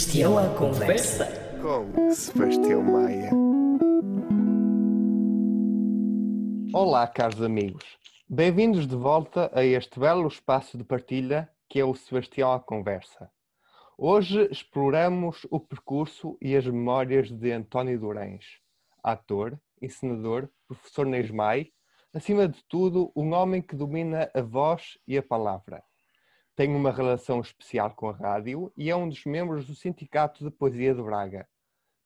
Sebastião à conversa. Com Sebastião Maia. Olá, caros amigos. Bem-vindos de volta a este belo espaço de partilha que é o Sebastião à Conversa. Hoje exploramos o percurso e as memórias de António Durães, ator, encenador, professor na ESMAI, acima de tudo, um homem que domina a voz e a palavra. Tem uma relação especial com a rádio e é um dos membros do Sindicato de Poesia de Braga.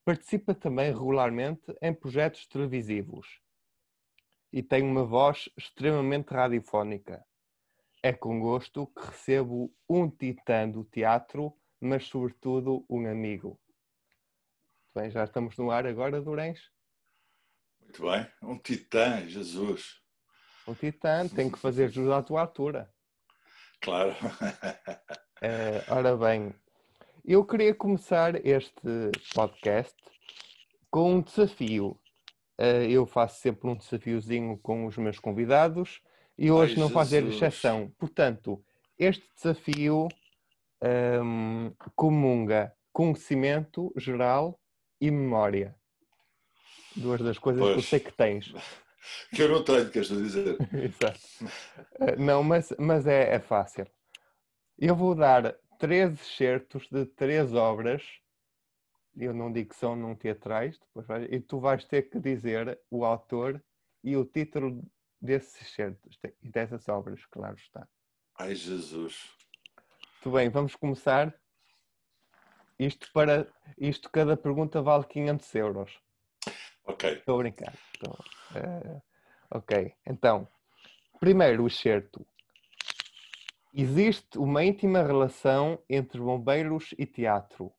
Participa também regularmente em projetos televisivos. E tem uma voz extremamente radiofónica. É com gosto que recebo um titã do teatro, mas sobretudo um amigo. Bem, já estamos no ar agora, Durães? Muito bem. Um titã, Jesus. Um titã, tem que fazer jus à tua altura. Claro. Eh, ora bem, eu queria começar este podcast com um desafio. Eh, eu faço sempre um desafiozinho com os meus convidados e hoje Ai, não fazer exceção. Portanto, este desafio ehm, comunga conhecimento geral e memória. Duas das coisas que eu Pois. sei que tens. Que eu não tenho, queres dizer? Exato. Eh, Não, mas, mas é, é fácil. Eu vou dar três excertos de três obras. Eu não digo que são não teatrais, depois vais- e tu vais ter que dizer o autor e o título desses excertos e dessas obras, claro está. Ai, Jesus. Muito bem, vamos começar. Isto para isto cada pergunta vale 500 euros. Ok. Estou a brincar. Estou, eh, ok, então, primeiro o excerto. Existe uma íntima relação entre bombeiros e teatro.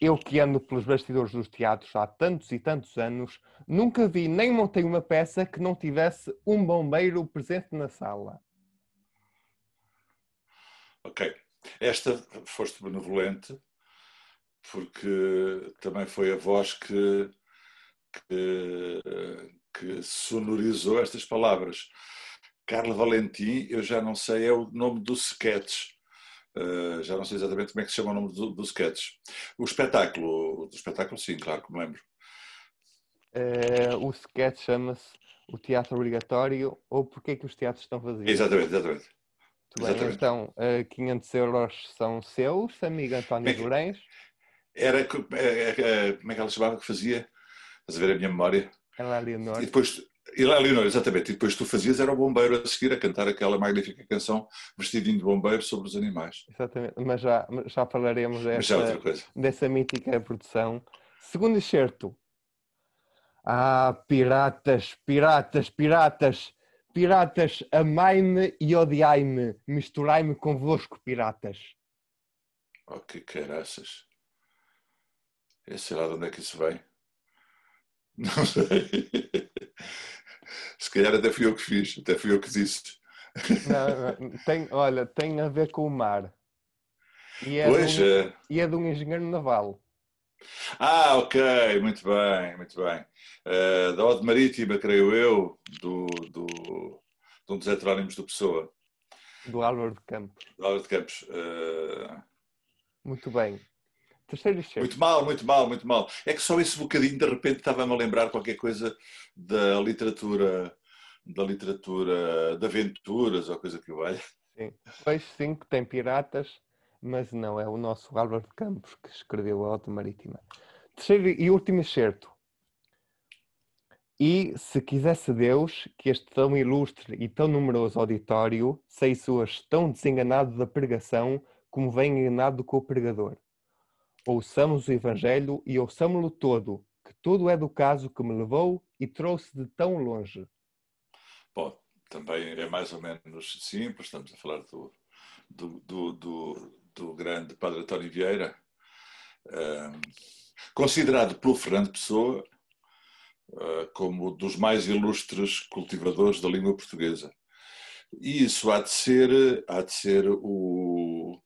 Eu que ando pelos bastidores dos teatros há tantos e tantos anos, nunca vi nem montei uma peça que não tivesse um bombeiro presente na sala. Ok. Esta foste benevolente, porque também foi a voz que, que, que sonorizou estas palavras. Carla Valentim, eu já não sei, é o nome do sketch. Uh, já não sei exatamente como é que se chama o nome do, do sketch. O espetáculo, do espetáculo, sim, claro que me lembro. Eh, o sketch chama-se O Teatro Obrigatório ou Porquê que os teatros estão vazios? Exatamente, exatamente. Bem, Exatamente. então, eh, 500 euros são seus, amigo António Como é. Era, co- é- é- é- como é que ela chamava que fazia? Estás a ver a minha memória? Ela é Leonor. E depois, e lá, Leonor, exatamente, e depois tu fazias era o bombeiro a seguir a cantar aquela magnífica canção Vestidinho de Bombeiro sobre os animais. Exatamente, mas já, já falaremos já é dessa, coisa. dessa mítica produção. Segundo excerto. Ah, piratas, piratas, piratas, piratas, amai-me e odiai-me, misturai-me convosco, piratas. Oh, que caraças. Eu sei lá de onde é que isso vem. Não sei. Se calhar até fui eu que fiz, até fui eu que disse. Não, tem, olha, tem a ver com o mar. E é, Pois, de um, eh, e é de um engenheiro naval. ah, ok, muito bem, muito bem. Eh, da Ode Marítima, creio eu, do, do, de um dos heterónimos do Pessoa, Do Álvaro de Campos. da Álvaro de Campos. Eh, Muito bem. Terceiro excerto. Muito mal, muito mal, muito mal. É que só esse bocadinho de repente estava-me a lembrar qualquer coisa da literatura, da literatura de aventuras ou coisa que valha. Sim. Pois sim que tem piratas, mas não, é o nosso Álvaro de Campos que escreveu a Auto Marítima. Terceiro e último excerto. E se quisesse Deus que este tão ilustre e tão numeroso auditório saísse hoje tão desenganado da pregação como vem enganado com o pregador. Ouçamos o Evangelho e ouçamo-lo todo, que todo é do caso que me levou e trouxe de tão longe. Bom, também é mais ou menos simples, estamos a falar do, do, do, do, do grande Padre António Vieira, ahm, considerado pelo Fernando Pessoa ah, como dos mais ilustres cultivadores da língua portuguesa. E isso há de ser, há de ser o,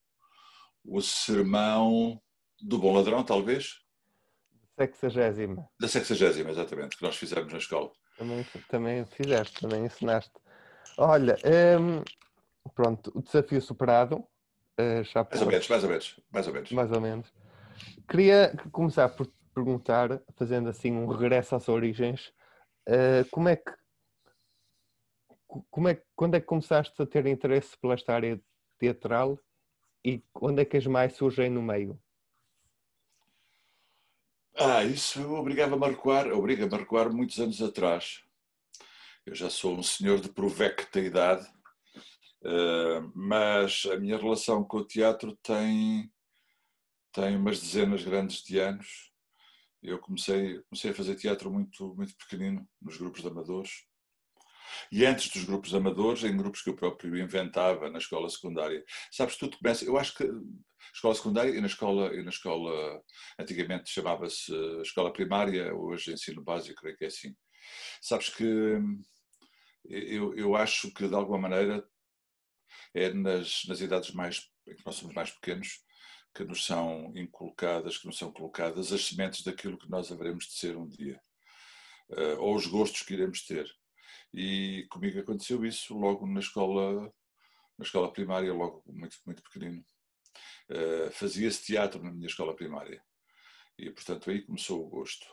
o sermão do Bom Ladrão, talvez? Sexagésima. Da sexagésima, exatamente, que nós fizemos na escola. Também, também fizeste, também ensinaste. Olha, hum, pronto, o desafio superado. já Mais ou menos, mais ou menos, mais ou menos. mais ou menos. Queria começar por perguntar, fazendo assim um regresso às origens, uh, como é que como é, quando é que começaste a ter interesse pela área teatral e quando é que as mais surgem no meio? Ah, isso obrigava-me a recuar, obriga-me a recuar muitos anos atrás. Eu já sou um senhor de provecta idade, eh, mas a minha relação com o teatro tem, tem umas dezenas grandes de anos. Eu comecei, comecei a fazer teatro muito, muito pequenino, nos grupos de amadores. E antes dos grupos amadores, em grupos que eu próprio inventava na escola secundária. Sabes, tudo começa. Eu acho que escola secundária e na escola, e na escola antigamente chamava-se escola primária, hoje ensino básico, creio que é assim. Sabes que eu, eu acho que de alguma maneira é nas, nas idades mais em que nós somos mais pequenos que nos são inculcadas, que nos são colocadas as sementes daquilo que nós haveremos de ser um dia, uh, ou os gostos que iremos ter. E comigo aconteceu isso logo na escola, na escola primária, logo muito, muito pequenino. Uh, Fazia-se teatro na minha escola primária. E, portanto, aí começou o gosto.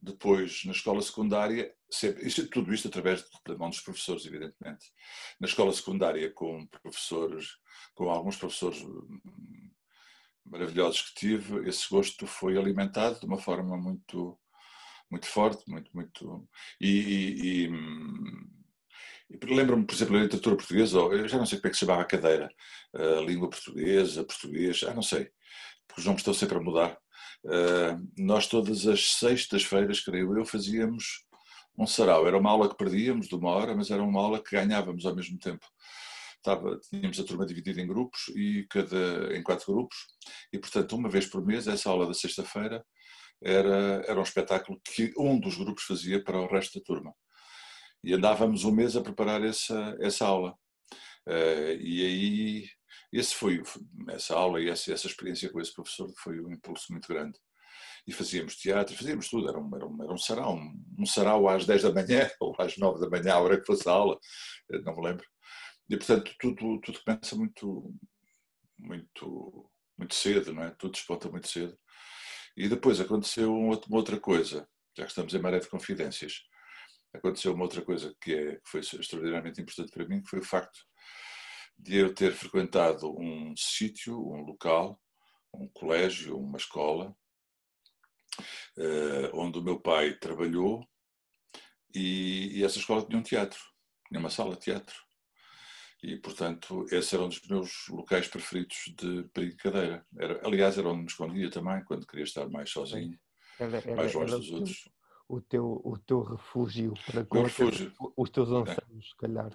Depois, na escola secundária, sempre, isto, tudo isto através da mão dos professores, evidentemente. Na escola secundária, com professores, com alguns professores hum, maravilhosos que tive, esse gosto foi alimentado de uma forma muito muito forte, muito, muito. E, e, e lembro-me, por exemplo, da literatura portuguesa, eu já não sei como é que se chamava a cadeira, a língua portuguesa, português, já não sei, porque os nomes estão sempre a mudar. Uh, nós todas as sextas-feiras, creio eu, fazíamos um sarau. Era uma aula que perdíamos de uma hora, mas era uma aula que ganhávamos ao mesmo tempo. Estava, tínhamos a turma dividida em grupos e cada em quatro grupos e portanto uma vez por mês essa aula da sexta-feira era, era um espetáculo que um dos grupos fazia para o resto da turma. E andávamos um mês a preparar essa, essa aula. Uh, e aí, esse foi, essa aula e essa, essa experiência com esse professor foi um impulso muito grande. E fazíamos teatro, fazíamos tudo, era um, era um, era um sarau, um, um sarau às 10 da manhã ou às 9 da manhã, a hora que fosse a aula, não me lembro. E portanto tudo, tudo começa muito, muito, muito cedo, não é? Tudo desponta muito cedo. E depois aconteceu uma outra coisa, já que estamos em maré de confidências, aconteceu uma outra coisa que, é, que foi extraordinariamente importante para mim, que foi o facto de eu ter frequentado um sítio, um local, um colégio, uma escola, eh, onde o meu pai trabalhou e, e essa escola tinha um teatro, tinha uma sala de teatro. E, portanto, esse era um dos meus locais preferidos de brincadeira. Era, aliás, era onde me escondia também, quando queria estar mais sozinho, era, era, mais longe dos outros. O teu, o teu refúgio para refúgio. os teus anseios, se calhar.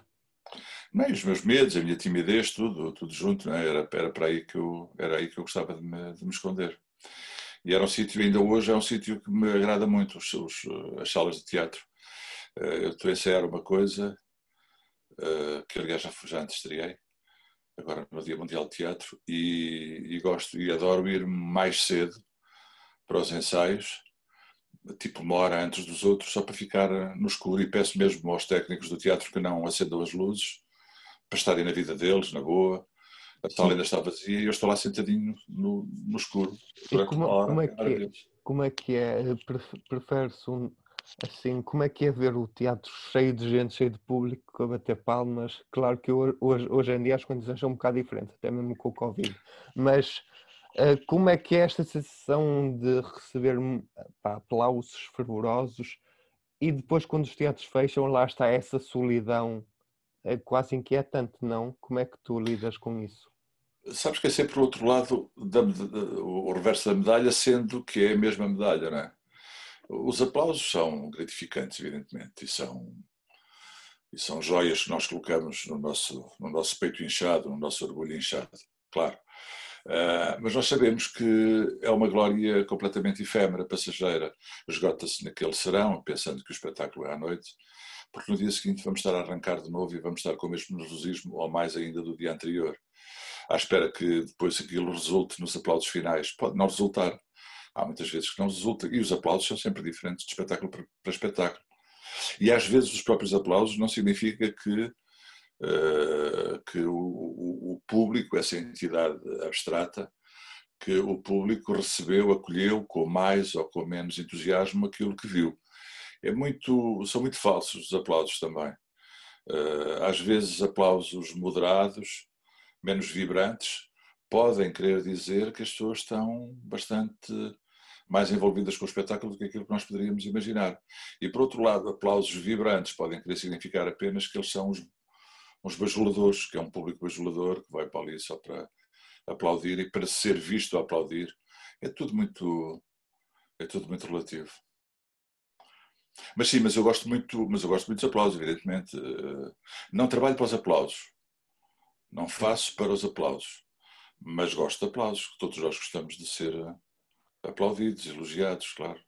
Não, os meus medos, a minha timidez, tudo, tudo junto, é? era, era, para aí que eu, era aí que eu gostava de me, de me esconder. E era um sítio, ainda hoje, é um sítio que me agrada muito, os, os, as salas de teatro. Eh, eu estou a ensaiar uma coisa eh, que aliás já, já antes estreiei, agora no Dia Mundial de Teatro, e, e gosto e adoro ir mais cedo para os ensaios, tipo uma hora antes dos outros, só para ficar no escuro. E peço mesmo aos técnicos do teatro que não acendam as luzes, para estarem na vida deles, na boa. A sala ainda está vazia e eu estou lá sentadinho no, no escuro. Como, hora, como, é que é, como é que é? Prefere-se um, assim, como é que é ver o teatro cheio de gente, cheio de público a bater palmas? Claro que hoje, hoje em dia as condições são um bocado diferentes, até mesmo com o Covid. Mas como é que é esta sensação de receber pá, aplausos fervorosos e depois quando os teatros fecham, lá está essa solidão é quase inquietante, não? Como é que tu lidas com isso? Sabes que é sempre o outro lado, da, o reverso da medalha, sendo que é a mesma medalha, não é? Os aplausos são gratificantes, evidentemente, e são, e são joias que nós colocamos no nosso, no nosso peito inchado, no nosso orgulho inchado, claro. Uh, mas nós sabemos que é uma glória completamente efêmera, passageira. Esgota-se naquele serão, pensando que o espetáculo é à noite, porque no dia seguinte vamos estar a arrancar de novo e vamos estar com o mesmo nervosismo, ou mais ainda do dia anterior. À espera que depois aquilo resulte nos aplausos finais. Pode não resultar, há muitas vezes que não resulta. E os aplausos são sempre diferentes de espetáculo para, espetáculo. E às vezes os próprios aplausos não significa que, que o, o, o, público, essa entidade abstrata, que o público recebeu, acolheu com mais ou com menos entusiasmo aquilo que viu. É muito, são muito falsos os aplausos também. Eh, às vezes aplausos moderados, menos vibrantes, podem querer dizer que as pessoas estão bastante mais envolvidas com o espetáculo do que aquilo que nós poderíamos imaginar. E por outro lado, aplausos vibrantes podem querer significar apenas que eles são os, uns bajuladores, que é um público bajulador que vai para ali só para aplaudir e para ser visto a aplaudir. É tudo muito é tudo muito relativo. Mas sim, mas eu gosto muito, mas eu gosto muito dos aplausos, evidentemente. Eh, não trabalho para os aplausos. Não faço para os aplausos. Mas gosto de aplausos. Todos nós gostamos de ser eh, aplaudidos, elogiados, claro.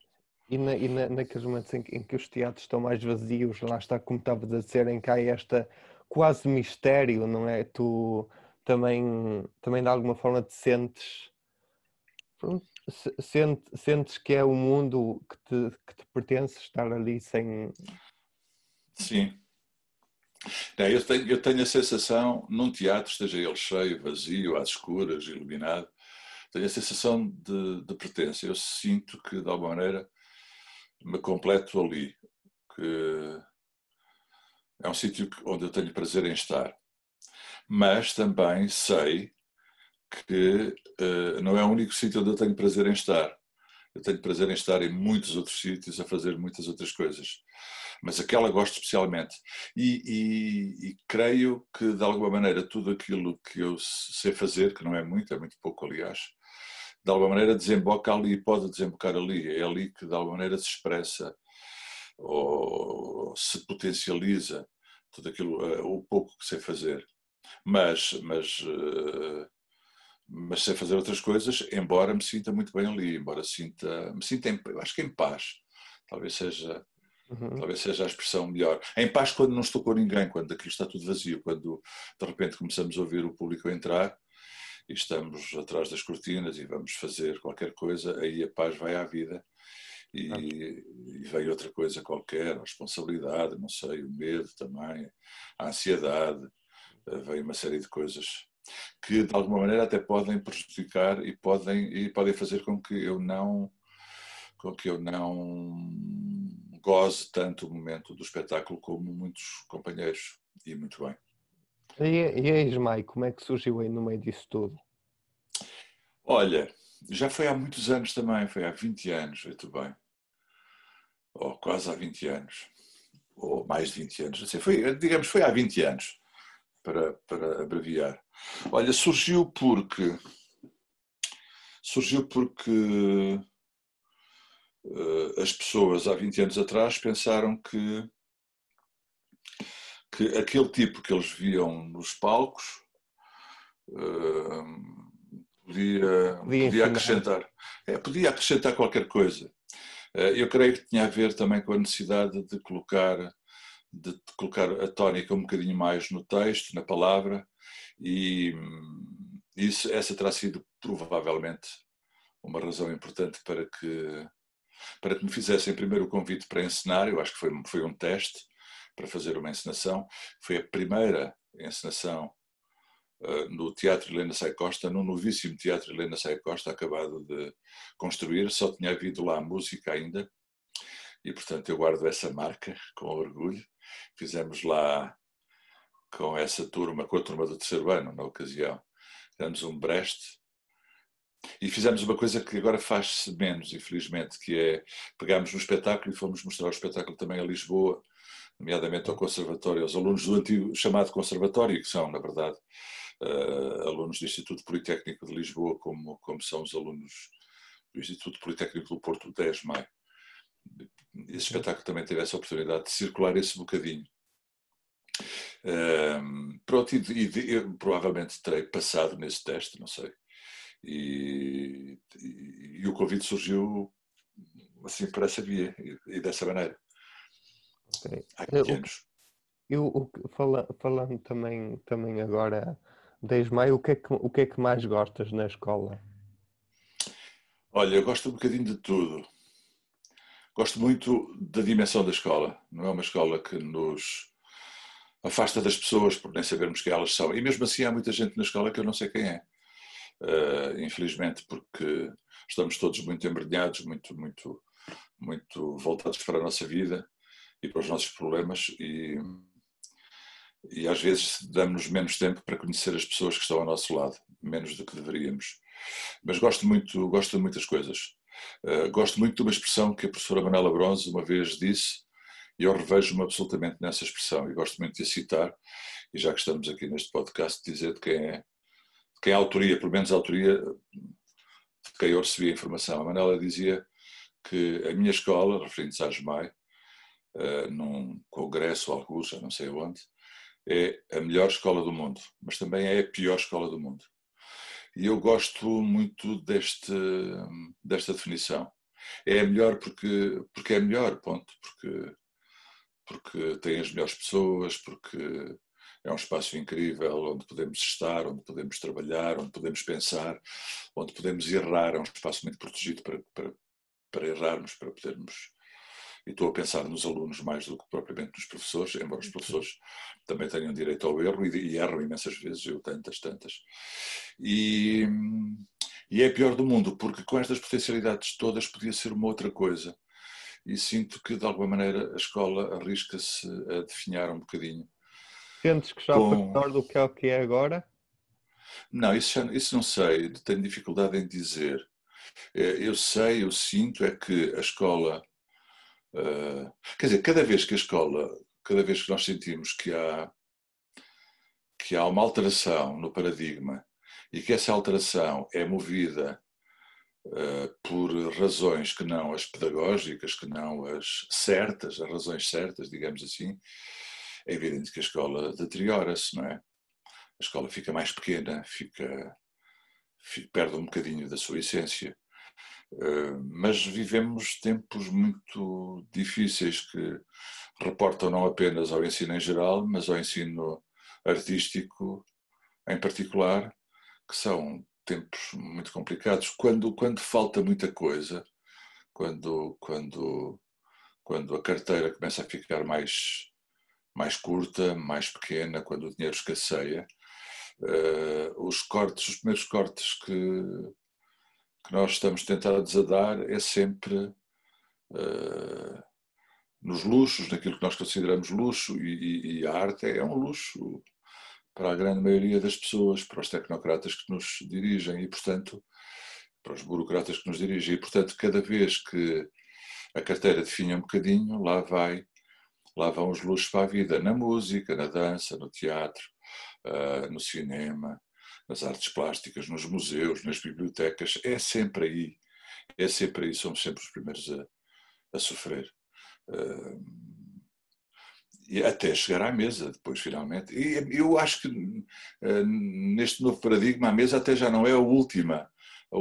E, na, e na, naqueles momentos em que, em que, os teatros estão mais vazios, lá está, como estavas a dizer, em que há esta quase mistério, não é? Tu também, também de alguma forma te sentes. Sente, sentes que é o mundo que te, que te pertence estar ali sem. Sim. eu, tenho, eu tenho a sensação, num teatro, esteja ele cheio, vazio, às escuras, iluminado, tenho a sensação de, de pertença. Eu sinto que, de alguma maneira, me completo ali. Que é um sítio onde eu tenho prazer em estar. Mas também sei que uh, não é o único sítio onde eu tenho prazer em estar. Eu tenho prazer em estar em muitos outros sítios, a fazer muitas outras coisas. Mas aquela gosto especialmente. E, e, e, creio que, de alguma maneira, tudo aquilo que eu sei fazer, que não é muito, é muito pouco, aliás, de alguma maneira desemboca ali pode desembocar ali. É ali que de alguma maneira se expressa ou se potencializa tudo aquilo, eh, o pouco que sei fazer. Mas, mas, eh, mas sei fazer outras coisas, embora me sinta muito bem ali, embora sinta, me sinta, em, acho que em paz. Talvez seja, uhum. talvez seja a expressão melhor. Em paz quando não estou com ninguém, quando aquilo está tudo vazio, quando de repente começamos a ouvir o público entrar e estamos atrás das cortinas e vamos fazer qualquer coisa, aí a paz vai à vida e, e vem outra coisa qualquer, a responsabilidade, não sei, o medo também, a ansiedade, eh, vem uma série de coisas que de alguma maneira até podem prejudicar e podem, e podem fazer com que eu não com que eu não goze tanto o momento do espetáculo como muitos companheiros e muito bem. E, e a Ismael, como é que surgiu aí no meio disso tudo? Olha, já foi há muitos anos também, foi há 20 anos, muito bem. Ou quase há 20 anos. Ou mais de 20 anos, assim, foi, digamos, foi há 20 anos, para, para abreviar. Olha, surgiu porque. Surgiu porque uh, as pessoas há 20 anos atrás pensaram que que aquele tipo que eles viam nos palcos uh, podia, podia, podia acrescentar. É, podia acrescentar qualquer coisa. Uh, eu creio que tinha a ver também com a necessidade de colocar, de colocar a tónica um bocadinho mais no texto, na palavra, e hum, isso, essa terá sido provavelmente uma razão importante para que para que me fizessem primeiro o convite para encenar, eu acho que foi, foi um teste, para fazer uma encenação. Foi a primeira encenação no Teatro Helena Sai Costa, no novíssimo Teatro Helena Sai Costa, acabado de construir. Só tinha havido lá música ainda e, portanto, eu guardo essa marca com orgulho. Fizemos lá com essa turma, com a turma do terceiro ano, na ocasião. Fizemos um Brest e fizemos uma coisa que agora faz-se menos, infelizmente, que é pegámos no espetáculo e fomos mostrar o espetáculo também a Lisboa, nomeadamente ao Conservatório, aos alunos do antigo chamado Conservatório, que são, na verdade, uh, alunos do Instituto Politécnico de Lisboa, como, como são os alunos do Instituto Politécnico do Porto, 10 de maio. Esse espetáculo também teve essa oportunidade de circular esse bocadinho. Uh, pronto, e, e, eu provavelmente terei passado nesse teste, não sei. E, e, e o convite surgiu assim por essa via e, e dessa maneira. Okay. Há 20 anos. Eu, fala, falando também, também agora de Ismael, o que, é que, o que é que mais gostas na escola? Olha, eu gosto um bocadinho de tudo. Gosto muito da dimensão da escola. Não é uma escola que nos afasta das pessoas por nem sabermos quem elas são. E mesmo assim há muita gente na escola que eu não sei quem é. uh, infelizmente, porque estamos todos muito embrenhados, muito, muito, muito voltados para a nossa vida e para os nossos problemas e, e às vezes damos menos tempo para conhecer as pessoas que estão ao nosso lado, menos do que deveríamos. Mas gosto muito, gosto de muitas coisas. Uh, gosto muito de uma expressão que a professora Manela Bronze uma vez disse, e eu revejo-me absolutamente nessa expressão, e gosto muito de a citar, e já que estamos aqui neste podcast, dizer de quem é, de quem é a autoria, pelo menos a autoria de quem eu recebi a informação. A Manela dizia que a minha escola, referindo-se à GEMAI, uh, num congresso, alguns, já não sei onde, é a melhor escola do mundo, mas também é a pior escola do mundo. E eu gosto muito deste, desta definição. É a melhor porque, porque é melhor, ponto. Porque, porque tem as melhores pessoas, porque é um espaço incrível onde podemos estar, onde podemos trabalhar, onde podemos pensar, onde podemos errar. É um espaço muito protegido para, para, para errarmos, para podermos e estou a pensar nos alunos mais do que propriamente nos professores, embora os professores também tenham direito ao erro e, e erram imensas vezes, eu tantas, tantas. E, e é a pior do mundo, porque com estas potencialidades todas podia ser uma outra coisa. E sinto que, de alguma maneira, a escola arrisca-se a definhar um bocadinho. Sentes que já com... foi menor do que é o que é agora? Não, isso, já, isso não sei, tenho dificuldade em dizer. É, eu sei, eu sinto é que a escola Uh, quer dizer, cada vez que a escola, cada vez que nós sentimos que há, que há uma alteração no paradigma e que essa alteração é movida uh, por razões que não as pedagógicas, que não as certas, as razões certas, digamos assim, é evidente que a escola deteriora-se, não é? A escola fica mais pequena, fica, fica, perde um bocadinho da sua essência. Eh, mas vivemos tempos muito difíceis que reportam não apenas ao ensino em geral, mas ao ensino artístico em particular, que são tempos muito complicados. Quando, quando falta muita coisa, quando, quando, quando a carteira começa a ficar mais, mais curta, mais pequena, quando o dinheiro escasseia, uh, os cortes, os primeiros cortes que, que nós estamos tentados a dar é sempre uh, nos luxos, naquilo que nós consideramos luxo, e, e, a arte é um luxo para a grande maioria das pessoas, para os tecnocratas que nos dirigem e, portanto, para os burocratas que nos dirigem. E, portanto, cada vez que a carteira definha um bocadinho, lá vai, lá vão os luxos para a vida, na música, na dança, no teatro, uh, no cinema, nas artes plásticas, nos museus, nas bibliotecas, é sempre aí, é sempre aí, somos sempre os primeiros a, a sofrer. Uh, e até chegar à mesa, depois, finalmente. E eu acho que uh, neste novo paradigma, a mesa até já não é a última,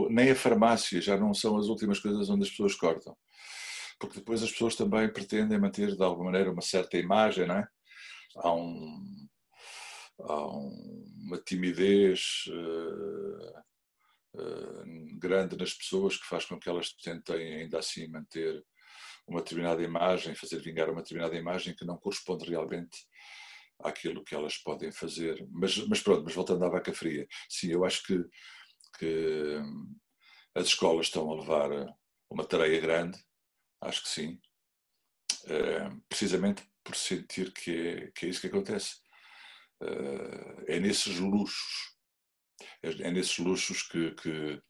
nem a farmácia, já não são as últimas coisas onde as pessoas cortam. Porque depois as pessoas também pretendem manter, de alguma maneira, uma certa imagem, não é? Há um, há uma timidez uh, uh, grande nas pessoas que faz com que elas tentem ainda assim manter uma determinada imagem, fazer vingar uma determinada imagem que não corresponde realmente àquilo que elas podem fazer. Mas, mas pronto, mas voltando à vaca fria, sim, eu acho que, que as escolas estão a levar uma tarefa grande, acho que sim, uh, precisamente por sentir que é, que é isso que acontece é nesses luxos, é, é nesses luxos que, que,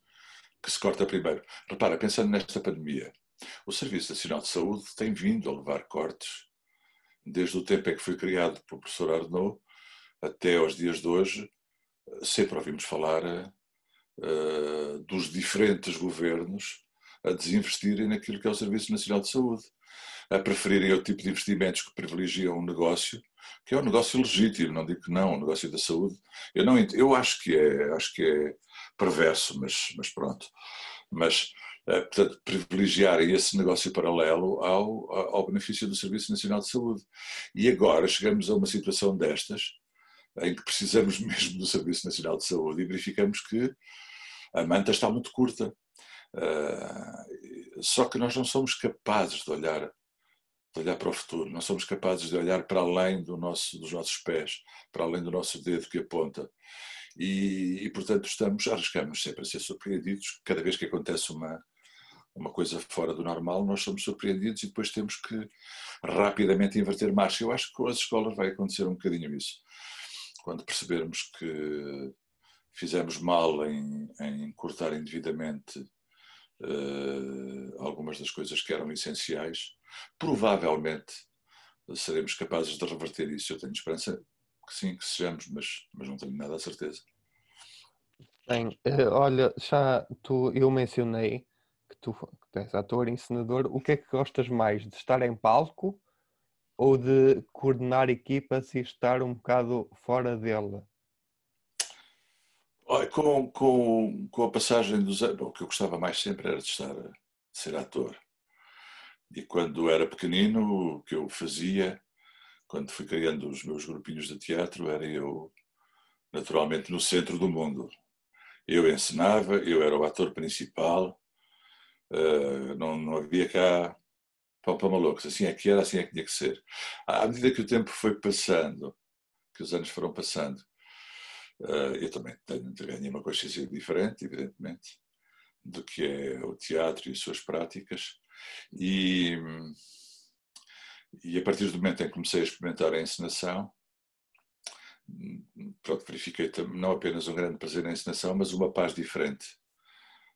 que se corta primeiro. Repara, pensando nesta pandemia, o Serviço Nacional de Saúde tem vindo a levar cortes desde o tempo em que foi criado pelo professor Arnaud até aos dias de hoje. Sempre ouvimos falar uh, dos diferentes governos a desinvestirem naquilo que é o Serviço Nacional de Saúde, a preferirem outro tipo de investimentos que privilegiam o negócio que é um negócio legítimo, não digo que não, um negócio da saúde. Eu, não, eu acho, que é, acho que é perverso, mas, mas pronto. Mas, eh, portanto, privilegiar esse negócio paralelo ao, ao benefício do Serviço Nacional de Saúde. E agora chegamos a uma situação destas, em que precisamos mesmo do Serviço Nacional de Saúde e verificamos que a manta está muito curta. Uh, só que nós não somos capazes de olhar de olhar para o futuro, não somos capazes de olhar para além do nosso, dos nossos pés, para além do nosso dedo que aponta. e, e, portanto estamos, arriscamos sempre a ser surpreendidos. Cada vez que acontece uma, uma coisa fora do normal, nós somos surpreendidos e depois temos que rapidamente inverter marcha. Eu acho que com as escolas vai acontecer um bocadinho isso. Quando percebermos que fizemos mal em, em cortar indevidamente uh, algumas das coisas que eram essenciais, provavelmente seremos capazes de reverter isso. Eu tenho esperança que sim, que sejamos, mas, mas não tenho nada a certeza. Bem, eh, olha, já tu, eu mencionei que tu, que és ator, encenador. O que é que gostas mais? De estar em palco ou de coordenar equipas e estar um bocado fora dele? Com, com, com a passagem dos anos, o que eu gostava mais sempre era de estar, de ser ator. E quando era pequenino, o que eu fazia, quando fui criando os meus grupinhos de teatro, era eu, naturalmente, no centro do mundo. Eu encenava, eu era o ator principal, uh, não, não havia cá para malucos, assim é que era, assim é que tinha que ser. À medida que o tempo foi passando, que os anos foram passando, eu também tenho, ganhei uma consciência diferente, evidentemente, do que é o teatro e suas práticas. E, e a partir do momento em que comecei a experimentar a encenação, pronto, verifiquei não apenas um grande prazer na encenação, mas uma paz diferente.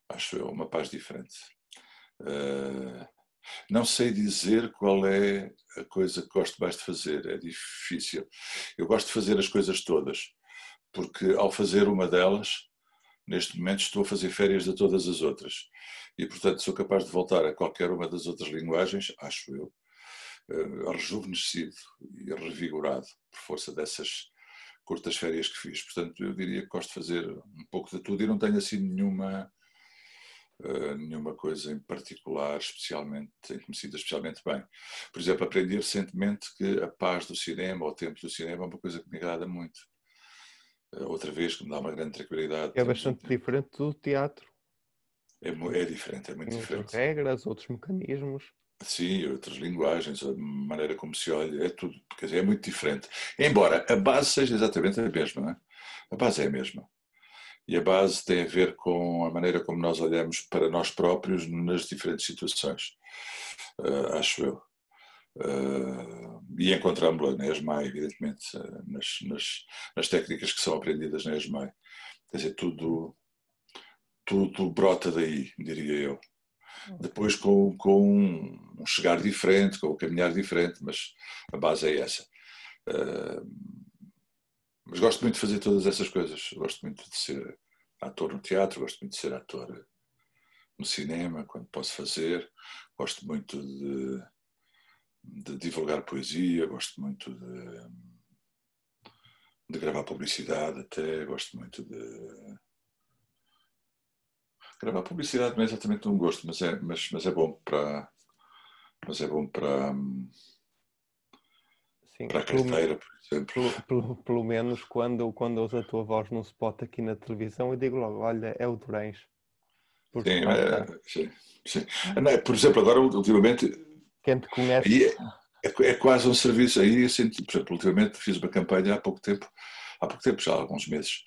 Acho eu, uma paz diferente. Uh, não sei dizer qual é a coisa que gosto mais de fazer, é difícil. Eu gosto de fazer as coisas todas, porque ao fazer uma delas, neste momento estou a fazer férias de todas as outras. E, portanto, sou capaz de voltar a qualquer uma das outras linguagens, acho eu, uh, rejuvenescido e revigorado por força dessas curtas férias que fiz. Portanto, eu diria que gosto de fazer um pouco de tudo e não tenho assim nenhuma uh, nenhuma coisa em particular, especialmente, tem conhecido especialmente bem. Por exemplo, aprendi recentemente que a paz do cinema, ou o tempo do cinema, é uma coisa que me agrada muito. Uh, outra vez, que me dá uma grande tranquilidade. É bastante diferente do teatro. É, é diferente, é muito Tem diferente. Outras regras, outros mecanismos. Sim, outras linguagens, a maneira como se olha, é tudo, quer dizer, é muito diferente. Embora a base seja exatamente a mesma, não é? A base é a mesma. E a base tem a ver com a maneira como nós olhamos para nós próprios nas diferentes situações, uh, acho eu. Uh, e encontramos-la na ESMAI, evidentemente, nas, nas, nas, técnicas que são aprendidas na ESMAI. Quer dizer, tudo, tudo brota daí, diria eu. Depois com, com um chegar diferente, com um caminhar diferente, mas a base é essa. Uh, mas gosto muito de fazer todas essas coisas. Gosto muito de ser ator no teatro, gosto muito de ser ator no cinema, quando posso fazer. Gosto muito de, de divulgar poesia, gosto muito de, de gravar publicidade até, gosto muito de gravar publicidade não é exatamente um gosto, mas é, mas, mas é bom para mas é bom para Sim, para a carteira, por exemplo. Pelo, pelo, pelo, menos quando, quando ouço a tua voz num spot aqui na televisão, eu digo logo, olha, é o Durães. Sim, é, sim, sim. Não, por exemplo, agora ultimamente. Quem te conhece. É, é, é, quase um serviço. Aí, assim, por exemplo, ultimamente fiz uma campanha há pouco tempo, há pouco tempo, já há alguns meses,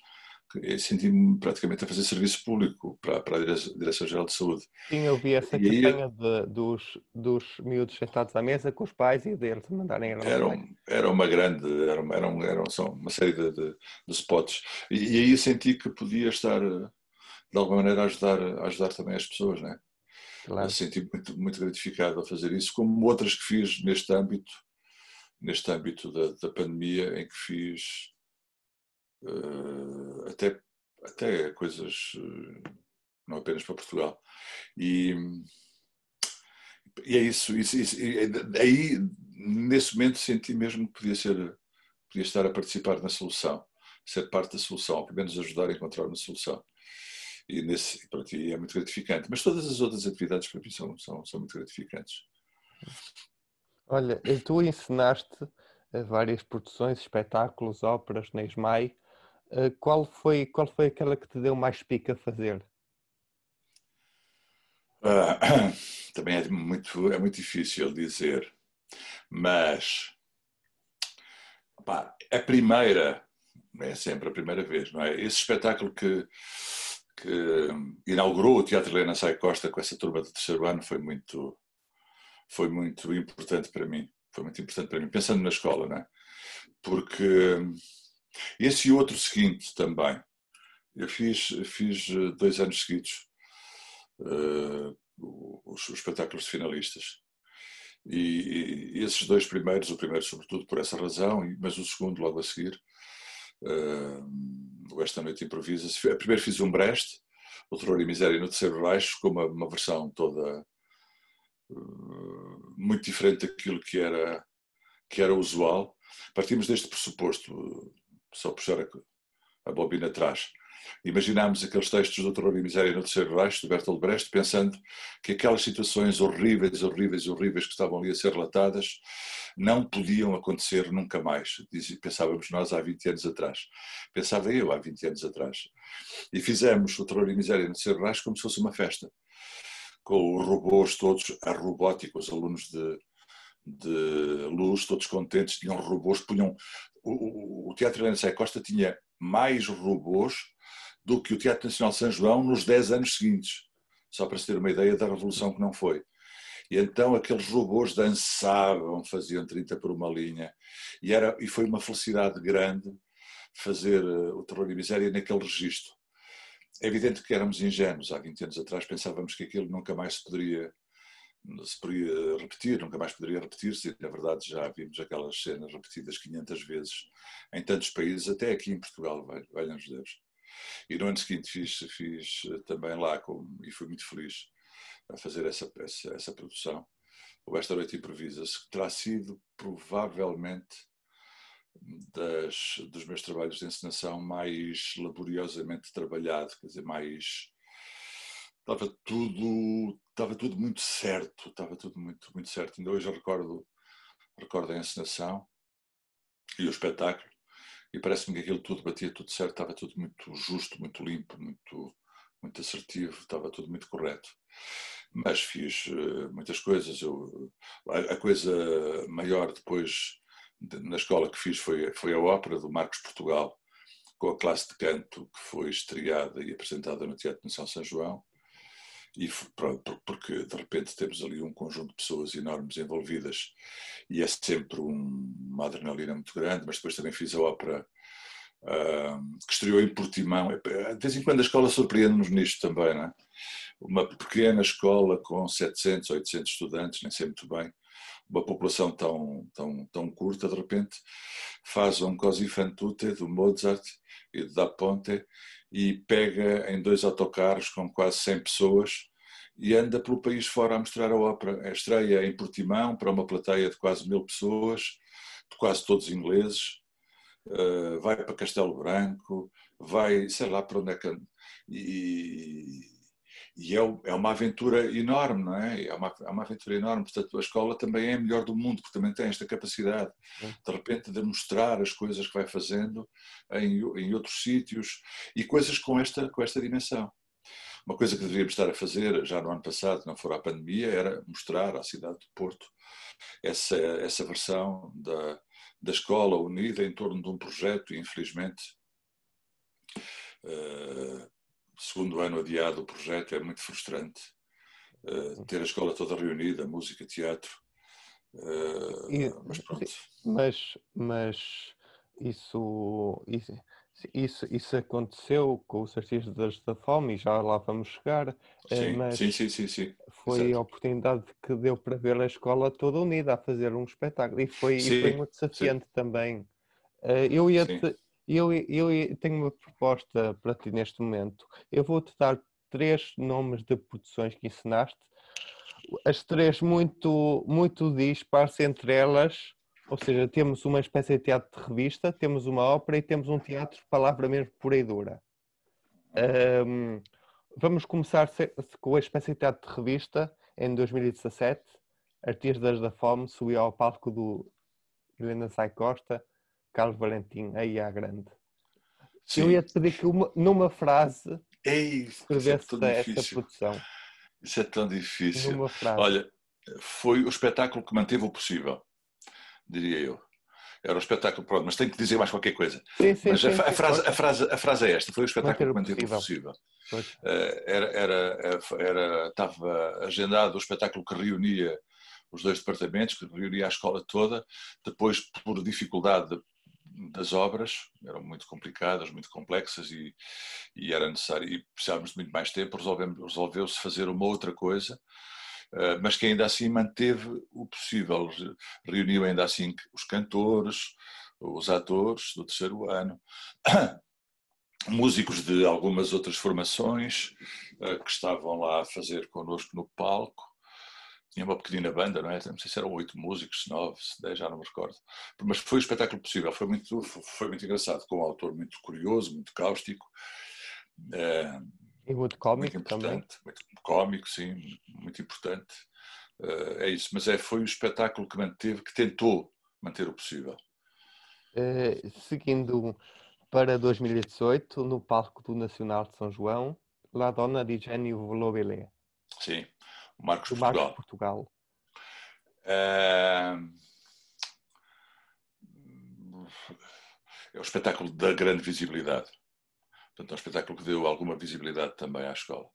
senti-me praticamente a fazer serviço público para, para a Direção-Geral de Saúde. Sim, eu vi essa e campanha aí, de, dos, dos miúdos sentados à mesa com os pais e deles mandarem era, um, era uma grande, era, uma, era, um, era só uma série de, de, de spots. E, e, aí senti que podia estar, de alguma maneira, a ajudar, a ajudar também as pessoas, né? Claro. Senti muito, muito gratificado a fazer isso, como outras que fiz neste âmbito, neste âmbito da, da pandemia, em que fiz uh, até, até coisas uh, não apenas para Portugal. E, e é isso, isso, isso e aí nesse momento senti mesmo que podia ser podia estar a participar na solução, ser parte da solução, pelo menos ajudar a encontrar uma solução. E nesse, para ti é muito gratificante. Mas todas as outras atividades para mim são, são, são muito gratificantes. Olha, tu ensinaste várias produções, espetáculos, óperas na Ismael. Eh, qual foi, qual foi aquela que te deu mais pica a fazer? Uh, também é muito, é muito difícil dizer, mas pá, a primeira é sempre a primeira vez, não é? Esse espetáculo que, que inaugurou o Teatro Helena Sai Costa com essa turma de terceiro ano foi muito, foi muito importante para mim. Foi muito importante para mim, pensando na escola, não é? Porque esse outro seguinte também. Eu fiz, fiz dois anos seguidos uh, os, os espetáculos de finalistas. E, e, esses dois primeiros, o primeiro sobretudo por essa razão, mas o segundo logo a seguir, uh, Esta Noite Improvisa-se. Primeiro fiz um Brest, o Terror e Miséria no Terceiro Reich, com uma, uma versão toda uh, muito diferente daquilo que era, que era usual. Partimos deste pressuposto, só puxar a, a bobina atrás, Imaginámos aqueles textos do Terror e Miséria no Terceiro Reich, de Bertolt Brecht, pensando que aquelas situações horríveis, horríveis, horríveis que estavam ali a ser relatadas não podiam acontecer nunca mais. Pensávamos nós há 20 anos atrás. Pensava eu há 20 anos atrás. E fizemos o Terror e Miséria no Terceiro Reich como se fosse uma festa. Com os robôs todos a robótica, os alunos de, de luz, todos contentes, tinham robôs, punham. O, o, o Teatro Helena Costa tinha mais robôs do que o Teatro Nacional São João nos 10 anos seguintes. Só para se ter uma ideia da revolução que não foi. E então aqueles robôs dançavam, faziam 30 por uma linha. E, era, e foi uma felicidade grande fazer eh, o Terror e Miséria naquele registro. É evidente que éramos ingênuos há 20 anos atrás, pensávamos que aquilo nunca mais se poderia, se poderia repetir, nunca mais poderia repetir-se. Na verdade, já vimos aquelas cenas repetidas 500 vezes em tantos países, até aqui em Portugal, valha-nos Deus. E no ano seguinte fiz, fiz eh, também lá com, e fui muito feliz a fazer essa, essa, essa produção. O Esta Noite Improvisa-se, que terá sido provavelmente das, dos meus trabalhos de encenação mais laboriosamente trabalhado, quer dizer, mais. Estava tudo, estava tudo muito certo, estava tudo muito, muito certo. Ainda hoje eu recordo, recordo a encenação e o espetáculo e parece-me que aquilo tudo batia tudo certo, estava tudo muito justo, muito limpo, muito, muito assertivo, estava tudo muito correto. Mas fiz uh, muitas coisas. Eu, a, coisa maior depois de, na escola que fiz foi, foi a ópera do Marcos Portugal, com a classe de canto que foi estreada e apresentada no Teatro de São João. E pronto, porque de repente temos ali um conjunto de pessoas enormes envolvidas e é sempre um, uma adrenalina muito grande, mas depois também fiz a ópera uh, que estreou em Portimão. De vez em quando a escola surpreende-nos nisto também, não é? Uma pequena escola com 700, 800 estudantes, nem sei muito bem, uma população tão, tão, tão curta, de repente faz um Così do Mozart e Da Ponte e pega em dois autocarros com quase 100 pessoas e anda pelo país fora a mostrar a ópera. A estreia em Portimão para uma plateia de quase mil pessoas, de quase todos ingleses, uh, vai para Castelo Branco, vai, sei lá para onde é que. E, e é, é, uma aventura enorme, não é? É uma, é uma aventura enorme. Portanto, a escola também é a melhor do mundo, porque também tem esta capacidade, de repente, de mostrar as coisas que vai fazendo em, em outros sítios e coisas com esta, com esta dimensão. Uma coisa que deveríamos estar a fazer já no ano passado, não fora a pandemia, era mostrar à cidade de Porto essa, essa versão da, da escola unida em torno de um projeto infelizmente, uh, segundo ano adiado o projeto é muito frustrante. Uh, ter a escola toda reunida, música, teatro. Uh, e, mas pronto. Mas, mas isso, isso isso, isso aconteceu com os artistas da fome e já lá vamos chegar. Eh, sim, mas sim, sim, sim, sim. Foi Exato. a oportunidade que deu para ver a escola toda unida a fazer um espetáculo e foi, sim, e foi muito desafiante sim. também. Eh, eu ia te, eu, eu tenho uma proposta para ti neste momento. Eu vou-te dar três nomes de produções que ensinaste, as três muito, muito dispares entre elas ou seja, temos uma espécie de teatro de revista, temos uma ópera e temos um teatro de palavra mesmo pura e dura. Um, vamos começar com a espécie de teatro de revista. Em 2017, Artistas da Fome subiu ao palco do Helena Sai Costa, Carlos Valentim, aí à grande. Sim. Eu ia te pedir que uma, numa frase Ei, escrevesse é essa produção. Isso é tão difícil. Olha, foi o espetáculo que manteve o possível diria eu. Era o espetáculo, pronto, mas tenho que dizer mais qualquer coisa. Sim, sim, mas a, sim, a frase, a, frase, a frase é esta: foi o espetáculo que Manter manteve o possível. Pois. Eh, Era, era, era, estava agendado o espetáculo que reunia os dois departamentos, que reunia a escola toda. Depois, por dificuldade das obras, eram muito complicadas, muito complexas e, e era necessário, e precisávamos de muito mais tempo, resolveu-se fazer uma outra coisa, eh, mas que ainda assim manteve o possível. Reuniu ainda assim os cantores, os atores do terceiro ano, músicos de algumas outras formações eh, que estavam lá a fazer connosco no palco. Tinha uma pequenina banda, não é? Não sei se eram oito músicos, nove, dez, já não me recordo. Mas foi o espetáculo possível, foi muito, foi muito engraçado, com um autor muito curioso, muito cáustico, eh, E muito muito cómico também. importante, muito cómico, sim, muito importante. Eh, É isso, mas é, foi o espetáculo que manteve, que tentou manter o possível. Eh, seguindo para 2018, no palco do Nacional de São João, La Donna di Genio Lobelé, Sim, o Marcos do Portugal. Marcos Portugal. É é o espetáculo da grande visibilidade. Portanto, é um espetáculo que deu alguma visibilidade também à escola.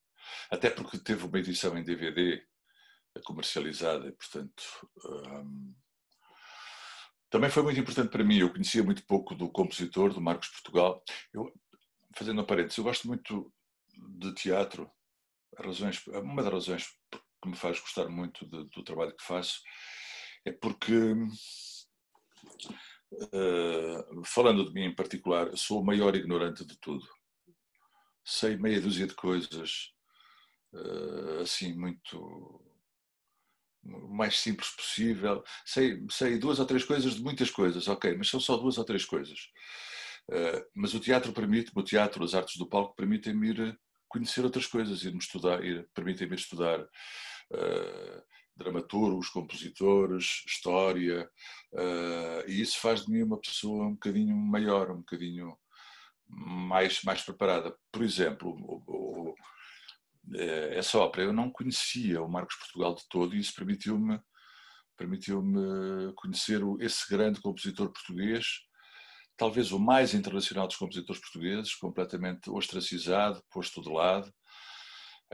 Até porque teve uma edição em DVD comercializada e, portanto, hum, também foi muito importante para mim. Eu conhecia muito pouco do compositor, do Marcos Portugal. Eu, fazendo um parênteses, eu gosto muito de teatro. Razões, uma das razões que me faz gostar muito de- do trabalho que faço é porque, eh, falando de mim em particular, sou o maior ignorante de tudo. Sei meia dúzia de coisas, eh, assim, muito o mais simples possível. Sei, sei duas ou três coisas de muitas coisas, ok, mas são só duas ou três coisas. Eh, mas o teatro permite-me, o teatro, as artes do palco permitem-me ir conhecer outras coisas, ir-me estudar, ir, permitem-me estudar eh, dramaturgos, compositores, história, eh, e isso faz de mim uma pessoa um bocadinho maior, um bocadinho mais, mais preparada. Por exemplo, o- o- eh, essa ópera eu não conhecia o Marcos Portugal de todo e isso permitiu-me permitiu-me conhecer esse grande compositor português, talvez o mais internacional dos compositores portugueses, completamente ostracizado, posto de lado.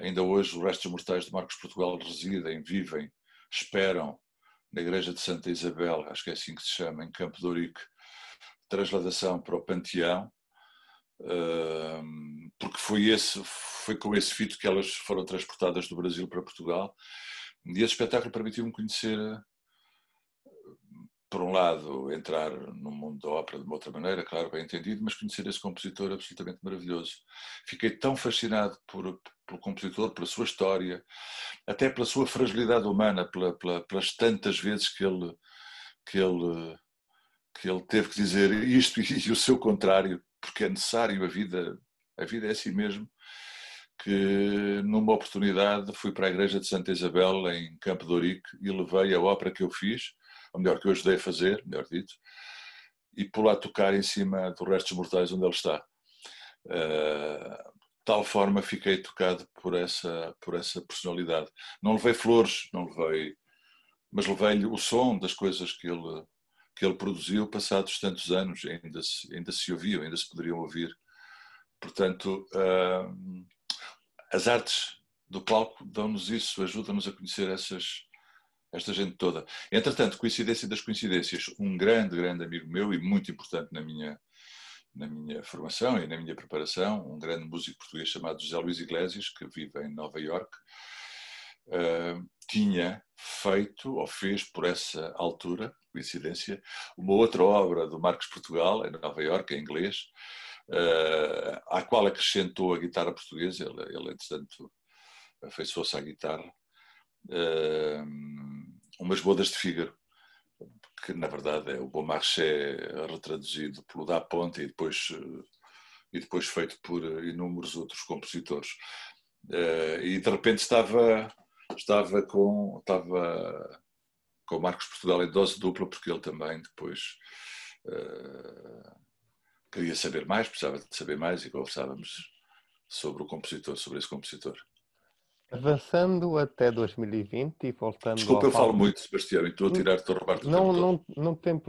Ainda hoje os restos mortais de Marcos Portugal residem, vivem, esperam na igreja de Santa Isabel, acho que é assim que se chama, em Campo de Ourique, transladação para o Panteão, porque foi, esse, foi com esse fito que elas foram transportadas do Brasil para Portugal. E esse espetáculo permitiu-me conhecer, por um lado, entrar no mundo da ópera de uma outra maneira, claro, bem entendido, mas conhecer esse compositor absolutamente maravilhoso. Fiquei tão fascinado por, pelo compositor, pela sua história, até pela sua fragilidade humana, pela, pela, pelas tantas vezes que ele, que, ele, que ele teve que dizer isto e, o seu contrário, porque é necessário, a vida, a vida é assim mesmo, que numa oportunidade fui para a igreja de Santa Isabel, em Campo de Ourique, e levei a ópera que eu fiz, ou melhor, que eu ajudei a fazer, melhor dito, e lá tocar em cima dos restos mortais onde ele está. Uh, tal forma fiquei tocado por essa, por essa personalidade. Não levei flores, não levei, mas levei-lhe o som das coisas que ele, que ele produziu passados tantos anos, ainda se, ainda se ouviam, ainda se poderiam ouvir. Portanto, uh, as artes do palco dão-nos isso, ajudam-nos a conhecer essas, esta gente toda. Entretanto, coincidência das coincidências, um grande, grande amigo meu e muito importante na minha, na minha formação e na minha preparação, um grande músico português chamado José Luís Iglesias, que vive em Nova York, uh, tinha feito, ou fez por essa altura, coincidência, uma outra obra do Marcos Portugal, em Nova York, em inglês, uh, à qual acrescentou a guitarra portuguesa, ele, ele entretanto, afeiçoou-se à guitarra, uh, umas bodas de Fígaro, que na verdade é o Bom Marché retraduzido pelo Da Ponte e depois, e depois feito por inúmeros outros compositores. Uh, e de repente estava, estava com estava com Marcos Portugal em dose dupla, porque ele também depois queria saber mais, precisava de saber mais e conversávamos sobre o compositor, sobre esse compositor. Avançando até 2020 e voltando. Desculpa, eu falo muito, Sebastião, e estou a tirar, estou a roubar Não, não, não tem.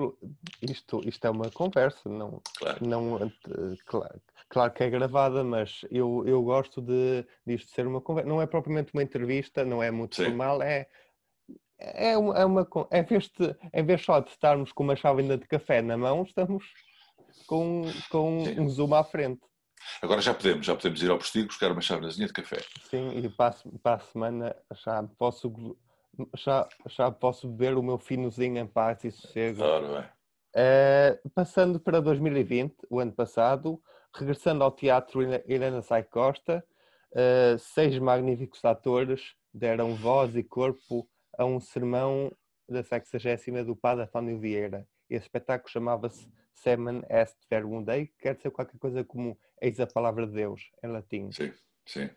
Isto, isto é uma conversa, não. Claro. não eh, claro, claro que é gravada, mas eu, eu gosto de disto ser uma conversa. Não é propriamente uma entrevista, não é muito Sim. formal, é. É uma, é uma em, vez de, em vez só de estarmos com uma chávena de café na mão, estamos com, com Sim. um zoom à frente. Agora já podemos, já podemos ir ao postigo buscar uma chávenazinha de café. Sim, e para para a semana já posso, já, já posso beber o meu finozinho em paz e sossego. Ora bem. Eh, passando para 2020, o ano passado, regressando ao teatro Helena- Sai Costa, eh, seis magníficos atores deram voz e corpo a um sermão da 60 do padre António Vieira. Esse espetáculo chamava-se Semen Est Verbum Dei, que quer dizer qualquer coisa como Eis a Palavra de Deus, em latim. Sim, sim.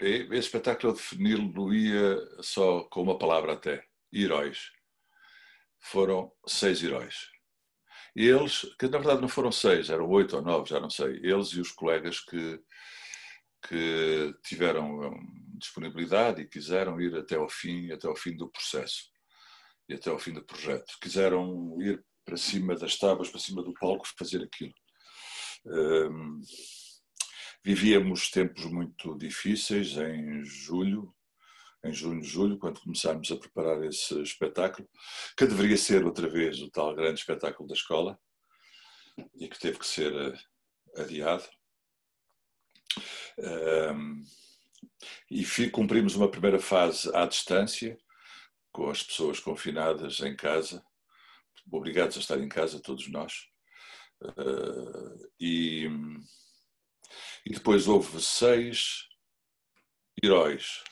E- esse espetáculo eu defini-lo-ia só com uma palavra até: heróis. Foram seis heróis. Eles, que na verdade não foram seis, eram oito ou nove, já não sei. Eles e os colegas que, que tiveram hum, disponibilidade e quiseram ir até ao fim, até ao fim do processo e até ao fim do projeto. Quiseram ir para cima das tábuas, para cima do palco, fazer aquilo. Hum, vivíamos tempos muito difíceis em julho, em junho, julho, quando começámos a preparar esse espetáculo, que deveria ser outra vez o tal grande espetáculo da escola e que teve que ser eh, adiado. Um, e cumprimos uma primeira fase à distância, com as pessoas confinadas em casa, obrigados a estar em casa, todos nós. Uh, e, e depois houve seis heróis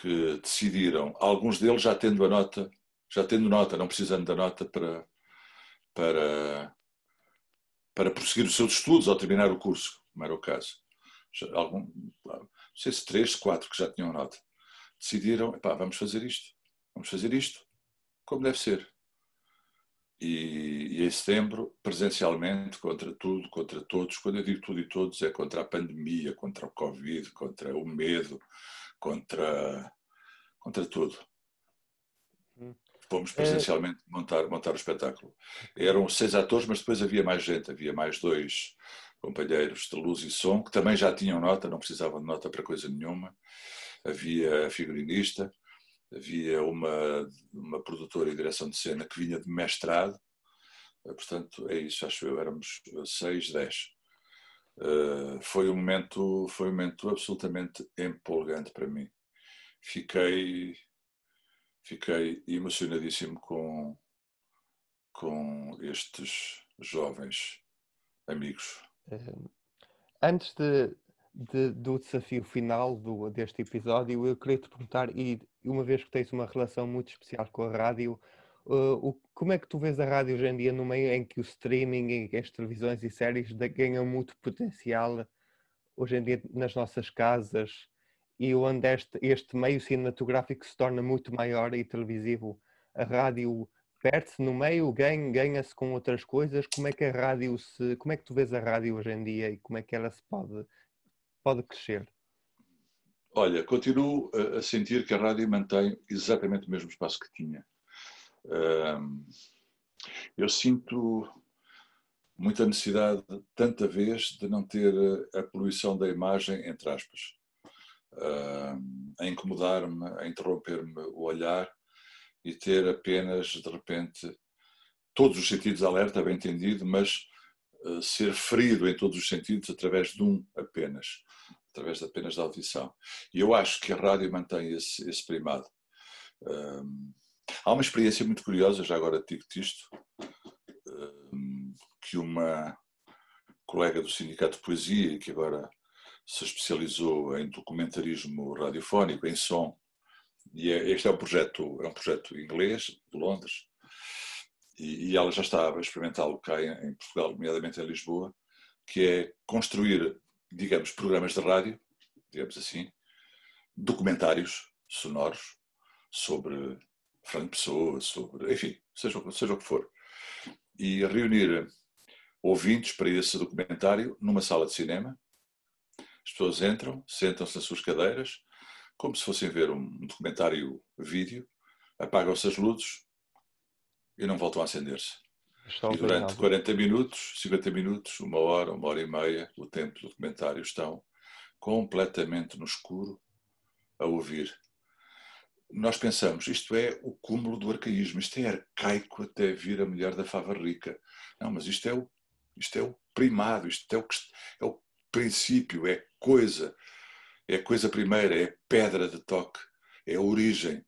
que decidiram, alguns deles já tendo a nota, já tendo nota, não precisando da nota para, para, para prosseguir os seus estudos ao terminar o curso, como era o caso. Já, algum, não sei se três, quatro que já tinham nota, decidiram, "Epá, vamos fazer isto, vamos fazer isto, como deve ser. E, e, em setembro, presencialmente, contra tudo, contra todos, quando eu digo tudo e todos, é contra a pandemia, contra o Covid, contra o medo, contra, contra tudo. Hum. Fomos presencialmente montar, montar o espetáculo. Eram seis atores, mas depois havia mais gente, havia mais dois companheiros de luz e som, que também já tinham nota, não precisavam de nota para coisa nenhuma. Havia a figurinista, havia uma, uma produtora e direção de cena que vinha de mestrado, portanto, é isso, acho eu, éramos seis, dez. Uh, foi um momento foi um momento absolutamente empolgante para mim fiquei fiquei emocionadíssimo com com estes jovens amigos antes de, de, do desafio final do, deste episódio eu queria te perguntar e uma vez que tens uma relação muito especial com a rádio Uh, o, como é que tu vês a rádio hoje em dia no meio em que o streaming e as televisões e séries ganham muito potencial hoje em dia nas nossas casas e onde este, este meio cinematográfico se torna muito maior e televisivo? A rádio perde-se no meio, ganha, ganha-se com outras coisas? Como é que a rádio se. Como é que tu vês a rádio hoje em dia e como é que ela se pode, pode crescer? Olha, continuo a sentir que a rádio mantém exatamente o mesmo espaço que tinha eu sinto muita necessidade, tanta vez, de não ter a poluição da imagem, entre aspas, a incomodar-me, a interromper-me o olhar e ter apenas, de repente, todos os sentidos alerta, bem entendido, mas ser ferido em todos os sentidos através de um apenas, através apenas da audição. E eu acho que a rádio mantém esse, esse primado. Há uma experiência muito curiosa, já agora digo-te isto, que uma colega do Sindicato de Poesia, que agora se especializou em documentarismo radiofónico, em som, e este é um projeto, é um projeto inglês, de Londres, e, ela já estava a experimentá-lo cá em Portugal, nomeadamente em Lisboa, que é construir, digamos, programas de rádio, digamos assim, documentários sonoros sobre Fernando Pessoa, sobre, enfim, seja, seja o que for. E reunir ouvintes para esse documentário numa sala de cinema, As pessoas entram, sentam-se nas suas cadeiras, como se fossem ver um documentário vídeo, apagam-se as luzes e não voltam a acender-se. E durante 40 minutos, 50 minutos, uma hora, uma hora e meia, o tempo do documentário estão completamente no escuro a ouvir. Nós pensamos, isto é o cúmulo do arcaísmo, isto é arcaico até vir a mulher da fava rica. Não, mas isto é o, isto é o primado, isto é o, é o princípio, é coisa, é coisa primeira, é pedra de toque, é a origem.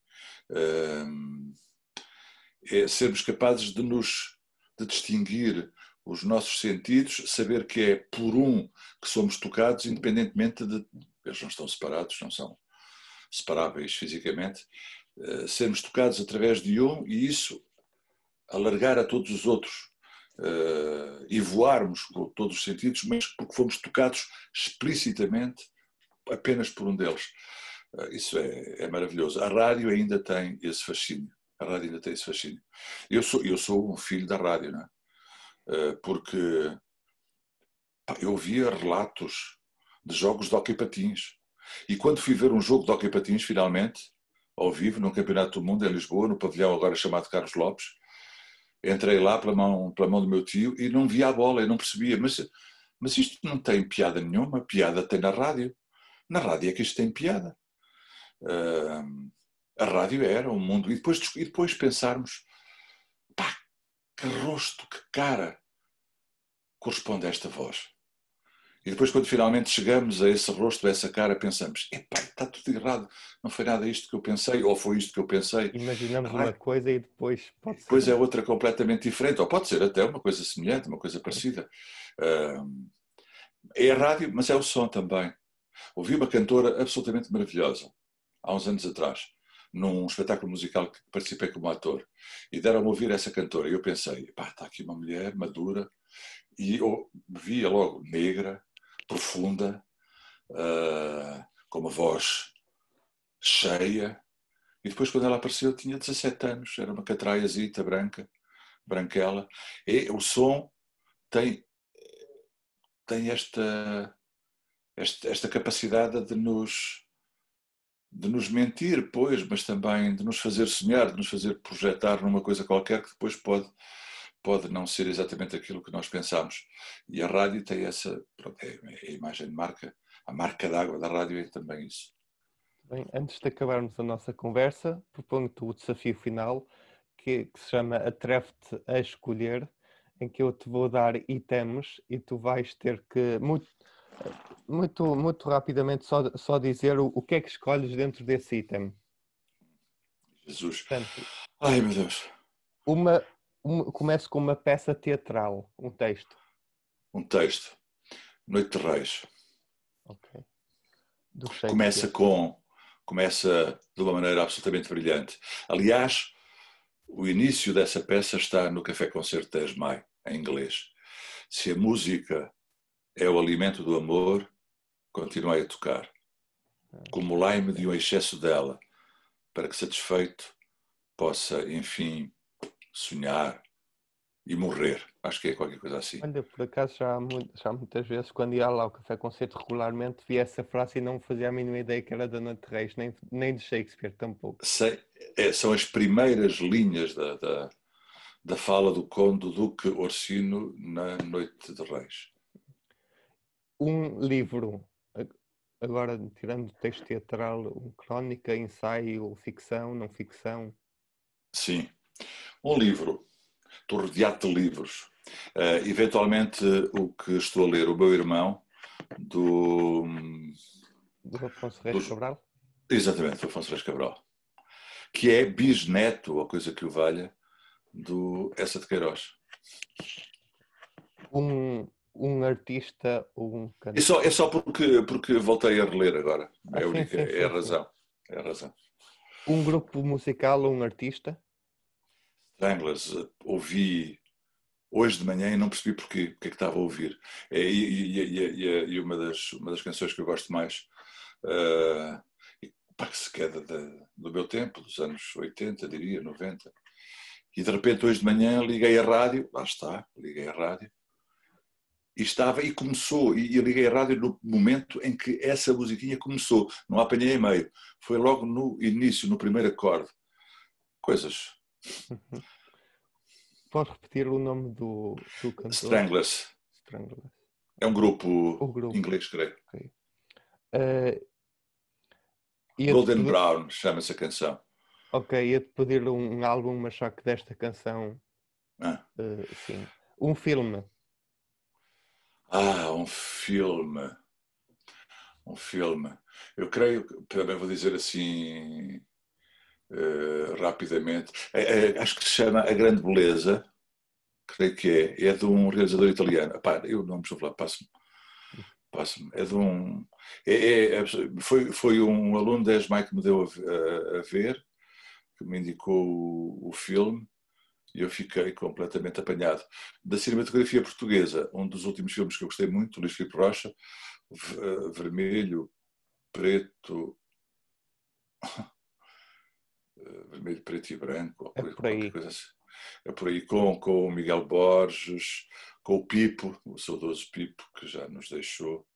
É sermos capazes de nos de distinguir os nossos sentidos, saber que é por um que somos tocados, independentemente de. Eles não estão separados, não são separáveis fisicamente, uh, sermos tocados através de um e isso alargar a todos os outros uh, e voarmos com todos os sentidos, mas porque fomos tocados explicitamente apenas por um deles. Uh, isso é, é maravilhoso. A rádio ainda tem esse fascínio. A rádio ainda tem esse fascínio. Eu sou, eu sou um filho da rádio, não é? Eh, porque eu ouvia relatos de jogos de hockey patins. E quando fui ver um jogo de hockey patins, finalmente, ao vivo, num campeonato do mundo em Lisboa, no pavilhão agora chamado Carlos Lopes, entrei lá pela mão, pela mão do meu tio e não via a bola, eu não percebia. Mas, mas isto não tem piada nenhuma, piada tem na rádio. Na rádio é que isto tem piada. Uh, a rádio era um mundo. E depois, e depois pensarmos, pá, que rosto, que cara corresponde a esta voz. E depois, quando finalmente chegamos a esse rosto, a essa cara, pensamos: epá, está tudo errado, não foi nada isto que eu pensei, ou foi isto que eu pensei. Imaginamos ah, uma coisa e depois pode Depois ser... é outra completamente diferente, ou pode ser até uma coisa semelhante, uma coisa parecida. É a rádio, mas é o som também. Ouvi uma cantora absolutamente maravilhosa, há uns anos atrás, num espetáculo musical que participei como ator. E deram-me ouvir essa cantora. E eu pensei, pá, está aqui uma mulher madura. E eu via logo negra, profunda, uh, com uma voz cheia. E depois, quando ela apareceu, tinha 17 anos. Era uma catraiazita branca, branquela. E o som tem, tem esta, esta, esta capacidade de nos de nos mentir, pois, mas também de nos fazer sonhar, de nos fazer projetar numa coisa qualquer que depois pode, pode não ser exatamente aquilo que nós pensamos. E a rádio tem essa, pronto, é, é a imagem de marca, a marca d'água da rádio é também isso. Bem, antes de acabarmos a nossa conversa, proponho-te o desafio final, que, que se chama Atreve-te a Escolher, em que eu te vou dar itens e tu vais ter que, muito, muito, rapidamente, só, só dizer o, o que é que escolhes dentro desse item. Jesus. Portanto, Ai, meu Deus. Uma, uma, começo com uma peça teatral, um texto. Um texto. Noite de Reis. Ok. Começa com. Começa de uma maneira absolutamente brilhante. Aliás, o início dessa peça está no Café Concerto 10 de Maio, em inglês. Se a música é o alimento do amor, continuai a tocar. Acumulai-me de um excesso dela, para que satisfeito possa, enfim, sonhar e morrer. Acho que é qualquer coisa assim. Olha, por acaso já, já muitas vezes, quando ia lá ao Café Concerto regularmente, via essa frase e não fazia a mínima ideia que era da Noite Reis, nem, nem de Shakespeare tampouco. Sei, é, são as primeiras linhas da, da, da fala do Conde Duque Orsino na Noite de Reis um livro, agora tirando texto teatral, um crónica, ensaio, ficção, não ficção? Sim, um livro. Estou rodeado de livros. Uh, eventualmente, o que estou a ler, o meu irmão, do. Do Afonso Reis do, Cabral? Exatamente, do Afonso Reis Cabral. Que é bisneto, ou coisa que o valha, do Essa de Queiroz. Um, um artista ou um cantor? É só, é só porque, porque voltei a reler agora. É, ah, única, sim, sim, é a razão. É a razão. Um grupo musical ou um artista? Stranglers. Ouvi hoje de manhã e não percebi porquê, porque é que estava a ouvir. É, e, e, e, e, uma, das, uma das canções que eu gosto mais, uh, pá, que se queda do meu tempo, dos anos 80, diria, 90. E de repente hoje de manhã liguei a rádio, lá está, liguei a rádio, E estava e começou, e eu liguei a rádio no momento em que essa musiquinha começou, não apanhei em meio. Foi logo no início, no primeiro acorde. Coisas. Pode repetir o nome do, do cantor? Stranglers. Stranglers. É um grupo, grupo. inglês, creio. Eh, ia-te Golden pedir- Brown chama-se a canção. Ok, ia-te pedir um, um álbum, mas só que desta canção, Ah. eh, sim. Um filme. Ah, um filme. Um filme. Eu creio, que- também vou dizer assim eh, rapidamente, É- é- acho que se chama A Grande Beleza, creio que é, é de um realizador italiano. Epá, eu não me estou a falar, passo-me. Passo-me. É de um. é- é- é- foi, foi um aluno da ESMAI que me deu a, a- a ver, que me indicou o, o filme e eu fiquei completamente apanhado. Da cinematografia portuguesa, um dos últimos filmes que eu gostei muito, Luís Filipe Rocha, eh, vermelho, preto. Vermelho, preto e branco, É por aí. assim. É por aí, com, com o Miguel Borges, com o Pipo, o saudoso Pipo, que já nos deixou,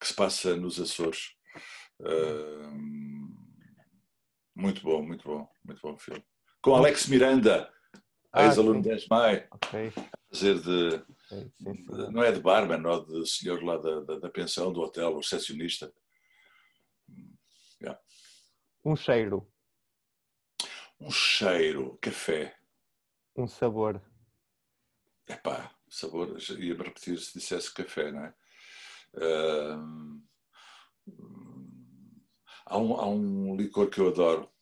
que se passa nos Açores. Ahm, muito bom, muito bom, muito bom filme. Com Alex Miranda, Ah, ex-aluno sim. da ESMAI, Ok, fazer de, sim, sim. de- não é de barman, ou de senhor lá da, da, da pensão, do hotel, o recepcionista. Um cheiro, Um cheiro, café. um sabor. Epá, sabor, ia-me repetir se dissesse café, não é? Ahm, há, um, há um licor que eu adoro,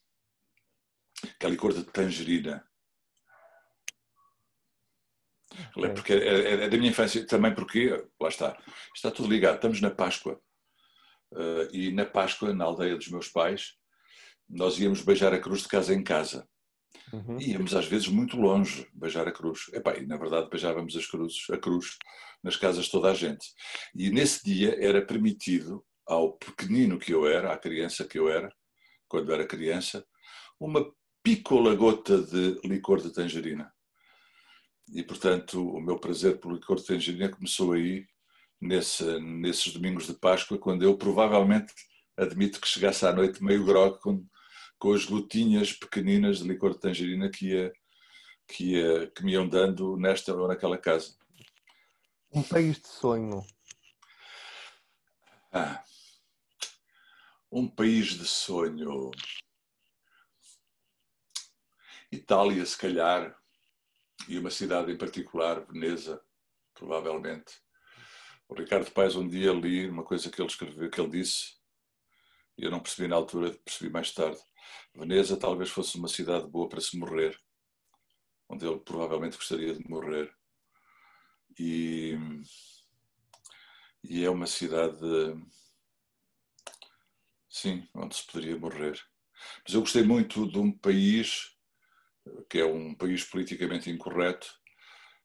que é licor de tangerina. É. Porque é, é- da minha infância também, porque, lá está, está tudo ligado. Estamos na Páscoa. Ah, e na Páscoa, na aldeia dos meus pais, nós íamos beijar a cruz de casa em casa. Uhum. Íamos às vezes muito longe beijar a cruz. Epá, e na verdade beijávamos as cruzes, a cruz nas casas de toda a gente. E nesse dia era permitido ao pequenino que eu era, à criança que eu era, quando era criança, uma pícola gota de licor de tangerina. E portanto o meu prazer por licor de tangerina começou aí, nesse, nesses domingos de Páscoa, quando eu provavelmente admito que chegasse à noite meio grog com, com as gotinhas pequeninas de licor de tangerina que, ia, que, ia, que me iam dando nesta ou naquela casa. Um país de sonho. Ah, um país de sonho. Itália, se calhar, e uma cidade em particular, Veneza, provavelmente. O Ricardo Paes um dia li uma coisa que ele escreveu, que ele disse, e eu não percebi na altura, percebi mais tarde. Veneza talvez fosse uma cidade boa para se morrer, onde ele provavelmente gostaria de morrer. E, e é uma cidade, sim, onde se poderia morrer. Mas eu gostei muito de um país que é um país politicamente incorreto.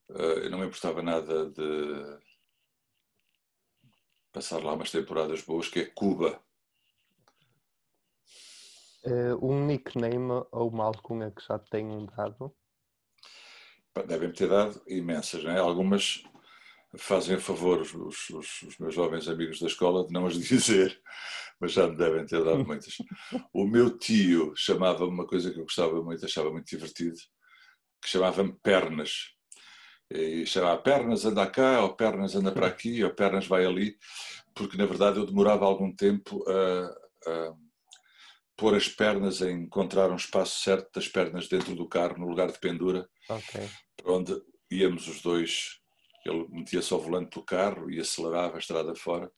Eh, Eu não me importava nada de passar lá umas temporadas boas, que é Cuba. Eh, um nickname ou uma alcunha que já te tenham dado. Devem ter dado imensas, não é? Algumas fazem a favor os, os- os- meus jovens amigos da escola de não as dizer, mas já me devem ter dado muitas. O meu tio chamava-me uma coisa que eu gostava muito, achava muito divertido, que chamava-me Pernas. E chamava Pernas anda cá, ou Pernas anda para aqui, ou Pernas vai ali, porque na verdade eu demorava algum tempo a, a pôr as pernas, a encontrar um espaço certo das pernas dentro do carro, no lugar de pendura, Ok. para onde íamos os dois. Ele metia-se ao volante do carro e acelerava a estrada fora.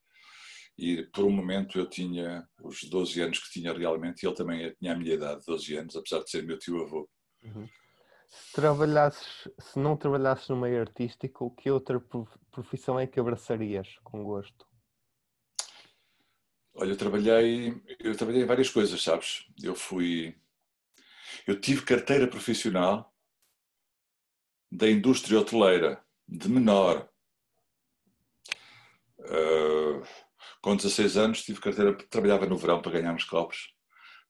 E por um momento eu tinha os 12 anos que tinha realmente, e ele também tinha a minha idade, 12 anos, apesar de ser meu tio-avô. Uhum. Se trabalhasses, se não trabalhasses no meio artístico, que outra prof- profissão é que abraçarias com gosto? Olha, eu trabalhei, eu trabalhei em várias coisas, sabes? Eu fui. Eu tive carteira profissional da indústria hoteleira, de menor. Ah, com 16 anos tive carteira, trabalhava no verão para ganhar uns copos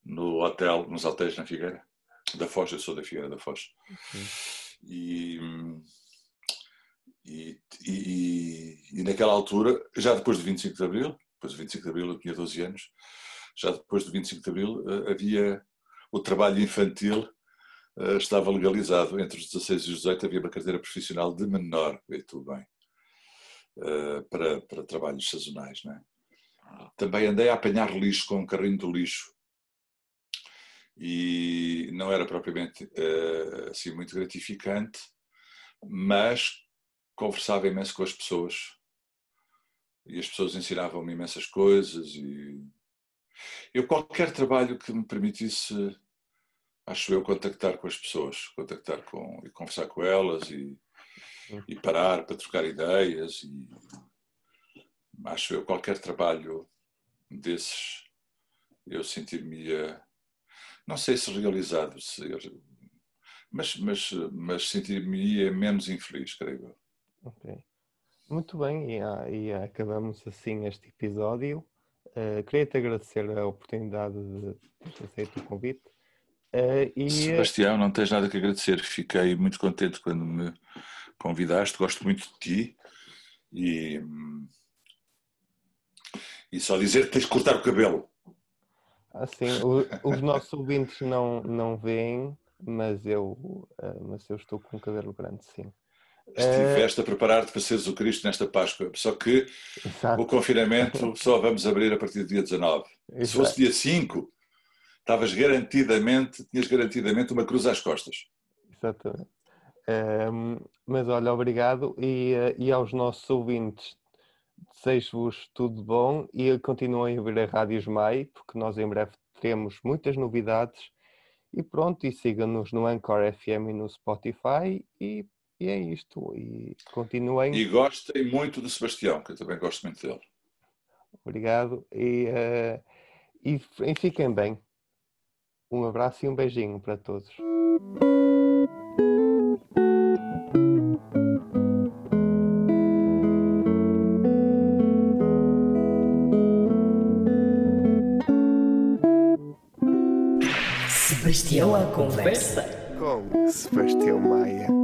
no hotel, nos hotéis na Figueira, da Foz, eu sou da Figueira da Foz. E, E, e, e, naquela altura, já depois do 25 de Abril, depois do 25 de Abril eu tinha 12 anos, já depois do 25 de Abril eh, havia o trabalho infantil estava legalizado. Entre os 16 e os 18 havia uma carteira profissional de menor, vê tudo bem, eh, para, para trabalhos sazonais. Não é? Também andei a apanhar lixo com um carrinho do lixo e não era propriamente assim muito gratificante, mas conversava imenso com as pessoas e as pessoas ensinavam-me imensas coisas e eu qualquer trabalho que me permitisse acho eu contactar com as pessoas contactar com e conversar com elas e, e parar para trocar ideias e acho eu qualquer trabalho desses eu sentir-me não sei se realizado se, mas mas mas sentir-me menos infeliz creio eu Ok. Muito bem, e, e acabamos assim este episódio. Uh, Queria-te agradecer a oportunidade de ter aceito o convite. Uh, e... Sebastião, não tens nada que agradecer. Fiquei muito contente quando me convidaste. Gosto muito de ti. E, e só dizer que tens de cortar o cabelo. Assim, o, os nossos ouvintes não, não veem, mas eu, uh, mas eu estou com o cabelo grande, sim. Estiveste a preparar-te para seres o Cristo nesta Páscoa, só que Exato. o confinamento só vamos abrir a partir do dia 19. Exato. Se fosse dia 5, estavas garantidamente, tinhas garantidamente uma cruz às costas. Exatamente. Um, mas olha, obrigado e, eh, e aos nossos ouvintes, desejo-vos tudo bom e continuem a ver a Rádios Mai, porque nós em breve teremos muitas novidades. E pronto, e sigam-nos no Anchor FM e no Spotify e e é isto. E continuem. E gostem muito do Sebastião, que eu também gosto muito dele. Obrigado. E, uh, e, e fiquem bem. Um abraço e um beijinho para todos. Sebastião à conversa com Sebastião Maia.